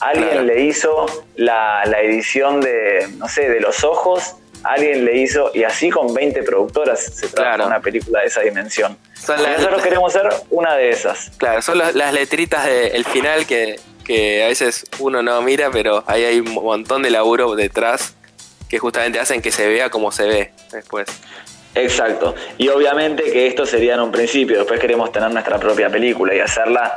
Speaker 2: alguien
Speaker 1: Claro.
Speaker 2: le hizo la, la edición de, no sé, de los ojos, alguien le hizo, y así con 20 productoras se trabaja
Speaker 1: Claro.
Speaker 2: una película de esa dimensión.
Speaker 1: Son las-
Speaker 2: nosotros queremos ser una de esas.
Speaker 1: Claro, son las, las letritas del final que, que a veces uno no mira, pero ahí hay un montón de laburo detrás que justamente hacen que se vea como se ve después.
Speaker 2: Exacto. Y obviamente que esto sería en un principio, después queremos tener nuestra propia película y hacerla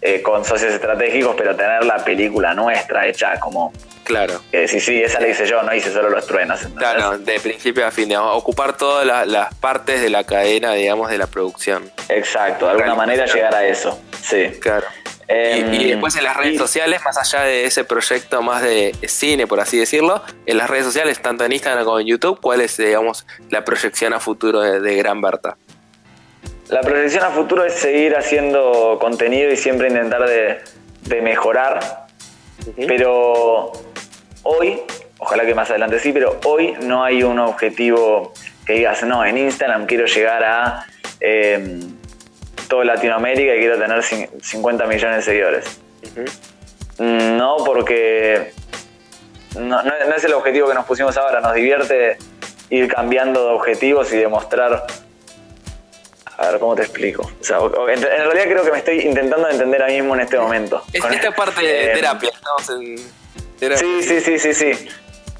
Speaker 2: eh, con socios estratégicos, pero tener la película nuestra hecha como
Speaker 1: Claro.
Speaker 2: que decir, sí, esa la hice yo, no hice solo los truenos. ¿entendés?
Speaker 1: Claro, de principio a fin, digamos, ocupar todas la- las partes de la cadena, digamos, de la producción.
Speaker 2: Exacto, de alguna manera llegar a eso. Sí.
Speaker 1: Claro. Y,
Speaker 2: Em,
Speaker 1: y después en las redes
Speaker 2: y-
Speaker 1: sociales, más allá de ese proyecto más de cine, por así decirlo, en las redes sociales, tanto en Instagram como en YouTube, ¿cuál es, digamos, la proyección a futuro de, de Gran Berta?
Speaker 2: La proyección a futuro es seguir haciendo contenido y siempre intentar de, de mejorar, pero hoy, ojalá que más adelante sí, pero hoy no hay un objetivo que digas, no, en Instagram quiero llegar a eh, toda Latinoamérica y quiero tener cin- 50 millones de seguidores.
Speaker 1: Ujú.
Speaker 2: No, porque no, no- no es el objetivo que nos pusimos ahora. Nos divierte ir cambiando de objetivos y demostrar. A ver, ¿cómo te explico? O sea, en, en realidad creo que me estoy intentando entender a mí mismo en este momento.
Speaker 1: Es
Speaker 2: Con-
Speaker 1: esta parte de
Speaker 2: eh,
Speaker 1: terapia, estamos en terapia.
Speaker 2: Sí, sí, sí, sí, sí.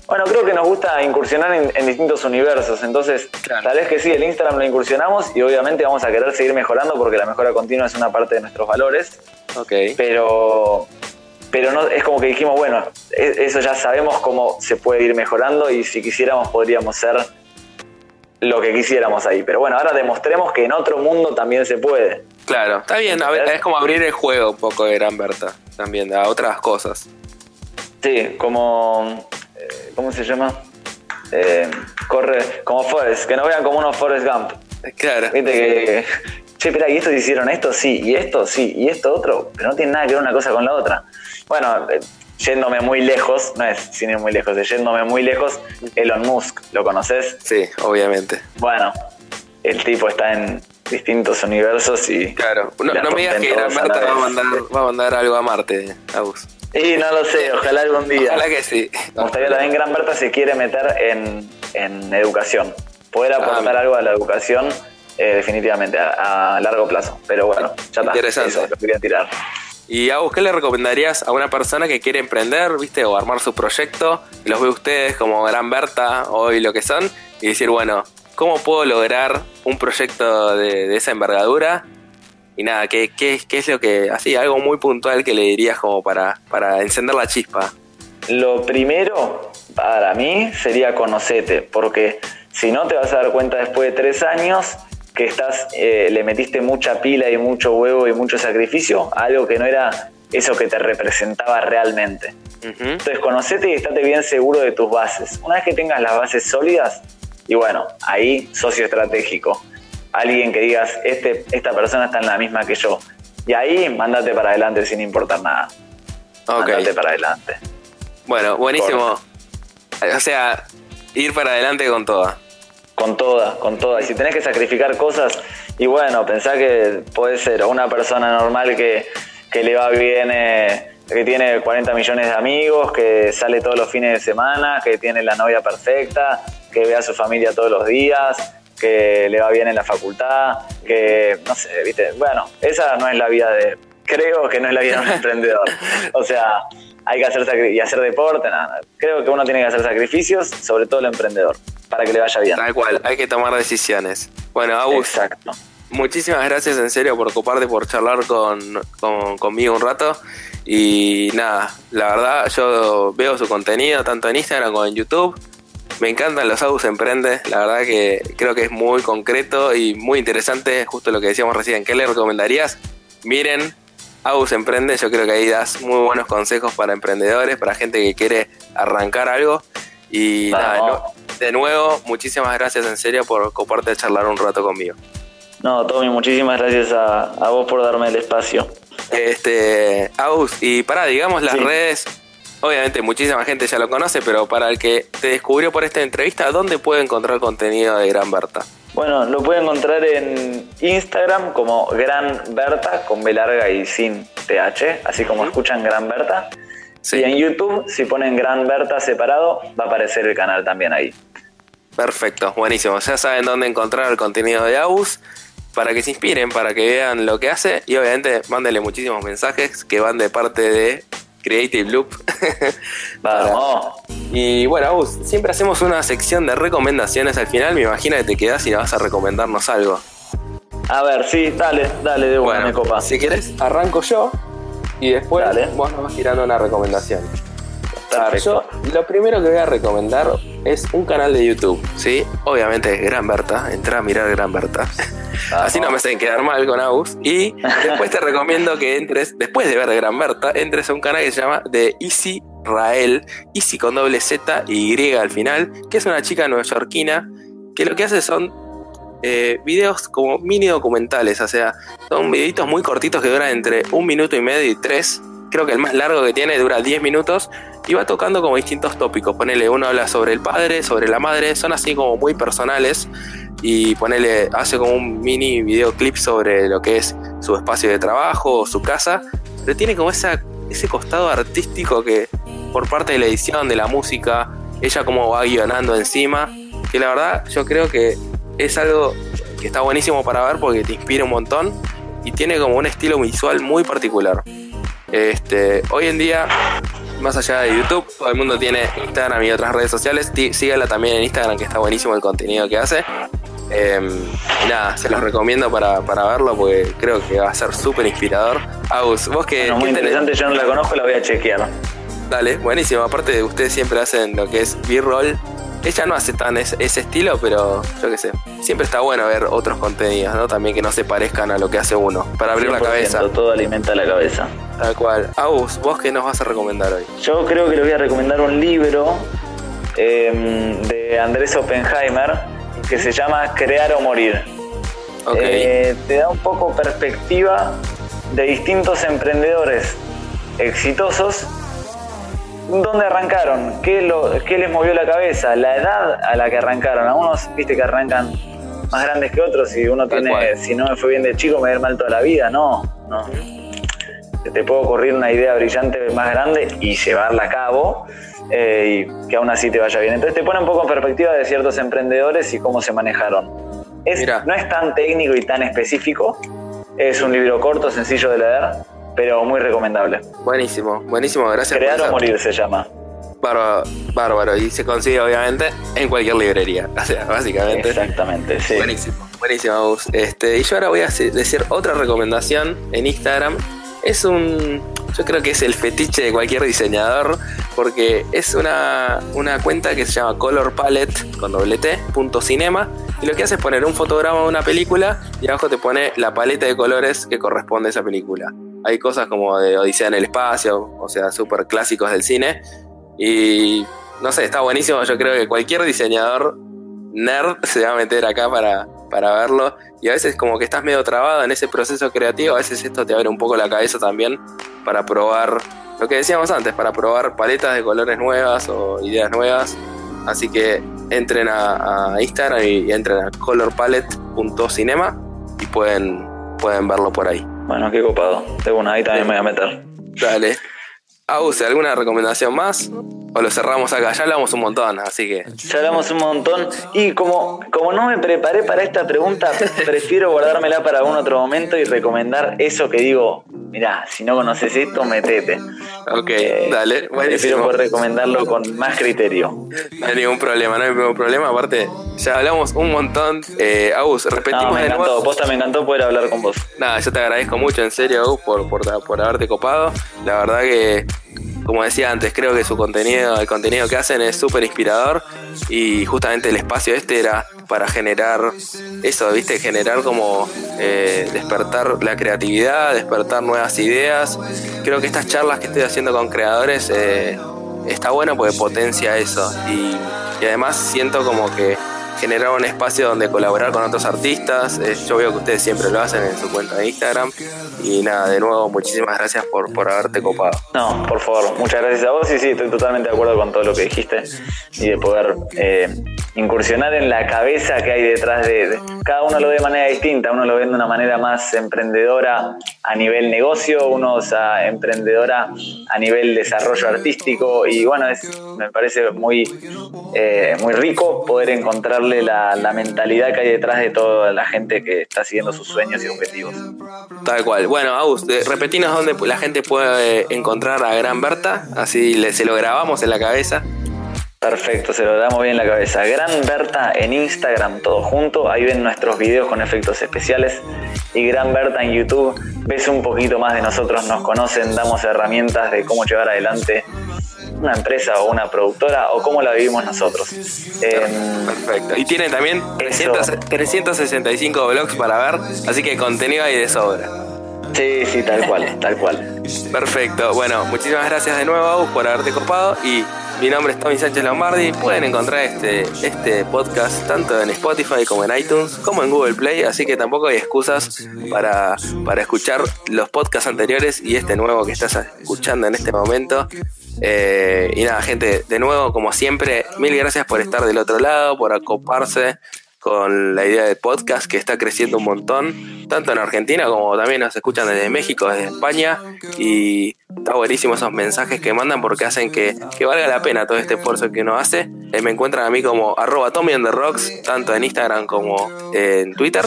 Speaker 2: Bueno, creo que nos gusta incursionar en, en distintos universos, entonces
Speaker 1: Claro.
Speaker 2: tal vez que sí, el Instagram lo incursionamos y obviamente vamos a querer seguir mejorando porque la mejora continua es una parte de nuestros valores,
Speaker 1: Ok.
Speaker 2: pero pero no es como que dijimos bueno e- eso ya sabemos cómo se puede ir mejorando y si quisiéramos podríamos ser lo que quisiéramos ahí. Pero bueno ahora demostremos que en otro mundo también se puede.
Speaker 1: Claro, está bien, a ver, es como abrir el juego un poco de Gran Berta, también, a otras cosas.
Speaker 2: sí como eh, cómo se llama Eh, corre como Forrest que nos vean como unos Forrest Gump.
Speaker 1: Claro.
Speaker 2: viste que che espera y estos hicieron esto sí y esto sí y esto otro pero no tiene nada que ver una cosa con la otra. Bueno eh, yéndome muy lejos no es ir muy lejos es yéndome muy lejos Elon Musk lo conoces
Speaker 1: Sí, obviamente.
Speaker 2: Bueno, el tipo está en distintos universos y.
Speaker 1: Claro. No, no me digas que
Speaker 2: la
Speaker 1: va a, mandar, va a mandar algo a Marte, Agus.
Speaker 2: Y no lo sé, ojalá algún día.
Speaker 1: Ojalá que sí.
Speaker 2: Me gustaría también Gran Berta se quiere meter en, en educación. Poder aportar
Speaker 1: Ah,
Speaker 2: algo a la educación, eh, definitivamente, a, a largo plazo. Pero bueno, ya está.
Speaker 1: Interesante.
Speaker 2: Eso, lo quería tirar.
Speaker 1: Y Agus, ¿qué le recomendarías a una persona que quiere emprender, viste, o armar su proyecto? Y los ve ustedes como Gran Berta hoy lo que son, y decir, bueno, ¿cómo puedo lograr un proyecto de, esa envergadura? Y nada, ¿qué, qué, qué es lo que, así, algo muy puntual que le dirías como para, para encender la chispa?
Speaker 2: Lo primero para mí sería conocete, porque si no te vas a dar cuenta después de tres años que estás, eh, le metiste mucha pila y mucho huevo y mucho sacrificio a algo que no era eso que te representaba realmente. Entonces conocete y estate bien seguro de tus bases. Una vez que tengas las bases sólidas, y bueno, ahí socio estratégico. Alguien que digas, este, esta persona está en la misma que yo. Y ahí mándate para adelante sin importar nada.
Speaker 1: Ok.
Speaker 2: Mándate para adelante.
Speaker 1: Bueno, buenísimo. O sea, ir para adelante con toda.
Speaker 2: Con todas, con todas. Y si tenés que sacrificar cosas, y bueno, pensá que puede ser una persona normal que, que le va bien, eh, que tiene 40 millones de amigos, que sale todos los fines de semana, que tiene la novia perfecta, que ve a su familia todos los días, que le va bien en la facultad, que, no sé, viste, bueno, esa no es la vida de, creo que no es la vida de un emprendedor. O sea, hay que hacer y hacer deporte, nada. Creo que uno tiene que hacer sacrificios, sobre todo el emprendedor, para que le vaya bien.
Speaker 1: Tal cual, hay que tomar decisiones. Bueno, Agus,
Speaker 2: Exacto.
Speaker 1: muchísimas gracias en serio por ocuparte, por charlar con, con- conmigo un rato. Y nada, la verdad, yo veo su contenido tanto en Instagram como en YouTube. Me encantan los Agus Emprende, la verdad que creo que es muy concreto y muy interesante, justo lo que decíamos recién. ¿Qué le recomendarías? Miren Agus Emprende, yo creo que ahí das muy buenos consejos para emprendedores, para gente que quiere arrancar algo. Y nada, de nuevo, muchísimas gracias en serio por coparte a charlar un rato conmigo.
Speaker 2: No, Tommy, muchísimas gracias a, vos por darme el espacio.
Speaker 1: Este, Agus, y para, digamos las redes, obviamente muchísima gente ya lo conoce, pero para el que te descubrió por esta entrevista, ¿dónde puede encontrar contenido de Gran Berta?
Speaker 2: Bueno, lo puede encontrar en Instagram como Gran Berta, con B larga y sin TH, así como escuchan Gran Berta. Y en YouTube, si ponen Gran Berta separado, va a aparecer el canal también ahí.
Speaker 1: Perfecto, buenísimo. Ya saben dónde encontrar el contenido de Agus para que se inspiren, para que vean lo que hace y obviamente mándenle muchísimos mensajes que van de parte de Creative Loop. Vamos. Y bueno, Agus, siempre hacemos una sección de recomendaciones al final. Me imagino que te quedas y vas a recomendarnos algo.
Speaker 2: A ver, sí, dale, dale, de bueno, copa.
Speaker 1: Si querés, arranco yo y después vos nos vas tirando una recomendación. Yo lo primero que voy a recomendar es un canal de YouTube, ¿sí? Obviamente Gran Berta, entra a mirar Gran Berta. Así no me hacen quedar mal con Agus. Y después te recomiendo que entres, después de ver Gran Berta, entres a un canal que se llama The Easy Rael, Easy con doble Z y Y al final, que es una chica neoyorquina que lo que hace son eh, videos como mini documentales, o sea, son videitos muy cortitos que duran entre un minuto y medio y tres. Creo que el más largo que tiene dura 10 minutos y va tocando como distintos tópicos. Ponele, uno habla sobre el padre, sobre la madre, son así como muy personales y ponele, hace como un mini videoclip sobre lo que es su espacio de trabajo su casa, pero tiene como esa, ese costado artístico que por parte de la edición, de la música, ella como va guionando encima, que la verdad yo creo que es algo que está buenísimo para ver porque te inspira un montón y tiene como un estilo visual muy particular. Este, hoy en día más allá de YouTube, todo el mundo tiene Instagram y otras redes sociales. Síguela también en Instagram, que está buenísimo el contenido que hace. Em, y nada, se los recomiendo para, verlo porque creo que va a ser súper inspirador. Agus, vos que.
Speaker 2: muy interesante, yo no la conozco, la voy a chequear.
Speaker 1: Dale, buenísimo. Aparte, de ustedes siempre hacen lo que es B-roll ella no hace tan ese, estilo, pero yo qué sé. Siempre está bueno ver otros contenidos, ¿no? También que no se parezcan a lo que hace uno. Para abrir la cabeza.
Speaker 2: Todo alimenta la cabeza.
Speaker 1: Tal cual. Agus, ¿vos qué nos vas a recomendar hoy?
Speaker 2: Yo creo que les voy a recomendar un libro em, de Andrés Oppenheimer que se llama Crear o Morir. Eh, te da un poco perspectiva de distintos emprendedores exitosos dónde arrancaron, ¿Qué, lo, qué les movió la cabeza, la edad a la que arrancaron. A unos, viste, que arrancan más grandes que otros y uno tiene, si no me fue bien de chico, me va a ir mal toda la vida. No, no. Te puede ocurrir una idea brillante más grande y llevarla a cabo eh, y que aún así te vaya bien. Entonces te pone un poco en perspectiva de ciertos emprendedores y cómo se manejaron. Es, no es tan técnico y tan específico, es un libro corto, sencillo de leer pero muy recomendable.
Speaker 1: Buenísimo, buenísimo, gracias.
Speaker 2: Crear o morir se llama.
Speaker 1: Bárbaro, bárbaro, y se consigue obviamente en cualquier librería, o sea, básicamente.
Speaker 2: Exactamente, sí.
Speaker 1: Buenísimo, buenísimo, Este, y yo ahora voy a decir otra recomendación en Instagram. Es un, yo creo que es el fetiche de cualquier diseñador, porque es una, una cuenta que se llama Color Palette con doble T, punto cinema, y lo que hace es poner un fotograma de una película y abajo te pone la paleta de colores que corresponde a esa película. Hay cosas como de Odisea en el espacio, o sea, súper clásicos del cine. Y no sé, está buenísimo. Yo creo que cualquier diseñador nerd se va a meter acá para, para verlo. Y a veces como que estás medio trabado en ese proceso creativo, a veces esto te abre un poco la cabeza también para probar lo que decíamos antes, para probar paletas de colores nuevas o ideas nuevas. Así que entren a, Instagram y, entren a colorpalette.cinema y pueden, pueden verlo por ahí.
Speaker 2: Bueno, qué copado. Tengo una ahí también me voy a meter.
Speaker 1: Dale. Ause, ¿alguna recomendación más? O lo cerramos acá, ya hablamos un montón, así que.
Speaker 2: Ya hablamos un montón. Y como, como no me preparé para esta pregunta, prefiero guardármela para algún otro momento y recomendar eso que digo, mirá, si no conoces esto, metete.
Speaker 1: Ok, eh, dale,
Speaker 2: Prefiero poder recomendarlo con más criterio.
Speaker 1: No hay ningún problema, no hay ningún problema. Aparte, ya hablamos un montón. Eh, Agus, repetimos no,
Speaker 2: me encantó, posta me encantó poder hablar con vos.
Speaker 1: Nada, yo te agradezco mucho, en serio, Agus, por, por, por haberte copado. La verdad que como decía antes, creo que su contenido, el contenido que hacen es súper inspirador y justamente el espacio este era para generar eso, ¿viste? Generar como eh, despertar la creatividad, despertar nuevas ideas. Creo que estas charlas que estoy haciendo con creadores eh, está bueno porque potencia eso. Y, y además siento como que generar un espacio donde colaborar con otros artistas. Eh, yo veo que ustedes siempre lo hacen en su cuenta de Instagram. Y nada, de nuevo, muchísimas gracias por, por haberte copado.
Speaker 2: No, por favor, muchas gracias a vos y sí, estoy totalmente de acuerdo con todo lo que dijiste y de poder eh, incursionar en la cabeza que hay detrás de, Cada uno lo ve de manera distinta, uno lo ve de una manera más emprendedora a nivel negocio, uno es emprendedora a nivel desarrollo artístico y bueno, me parece muy, eh, muy rico poder encontrar la, mentalidad que hay detrás de toda la gente que está siguiendo sus sueños y objetivos.
Speaker 1: Tal cual. Bueno, August, eh, repetinos dónde la gente puede encontrar a Gran Berta, así le, se lo grabamos en la cabeza.
Speaker 2: Perfecto, se lo damos bien en la cabeza. Gran Berta en Instagram, todo junto. Ahí ven nuestros videos con efectos especiales. Y Gran Berta en YouTube. Ves un poquito más de nosotros, nos conocen, damos herramientas de cómo llevar adelante una empresa o una productora o cómo la vivimos nosotros.
Speaker 1: Em, Perfecto. Y tiene también 365 blogs para ver, así que contenido hay de sobra.
Speaker 2: Sí, sí, tal cual, tal cual.
Speaker 1: Perfecto. Bueno, muchísimas gracias de nuevo, por haberte copado y mi nombre es Tommy Sánchez Lombardi. Pueden encontrar este, este podcast tanto en Spotify como en iTunes, como en Google Play, así que tampoco hay excusas para, para escuchar los podcasts anteriores y este nuevo que estás escuchando en este momento. Eh, y nada, gente, de nuevo, como siempre, mil gracias por estar del otro lado, por acoparse con la idea del podcast que está creciendo un montón, tanto en Argentina como también nos escuchan desde México, desde España, y está buenísimo esos mensajes que mandan porque hacen que, valga la pena todo este esfuerzo que uno hace. Eh, me encuentran a mí como arroba Tommy tanto en Instagram como en Twitter.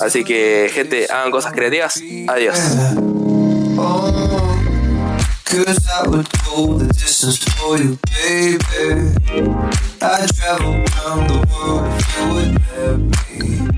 Speaker 1: Así que gente, hagan cosas creativas. Adiós. Cause I would go the distance for you, baby. I'd travel around the world if you would let me.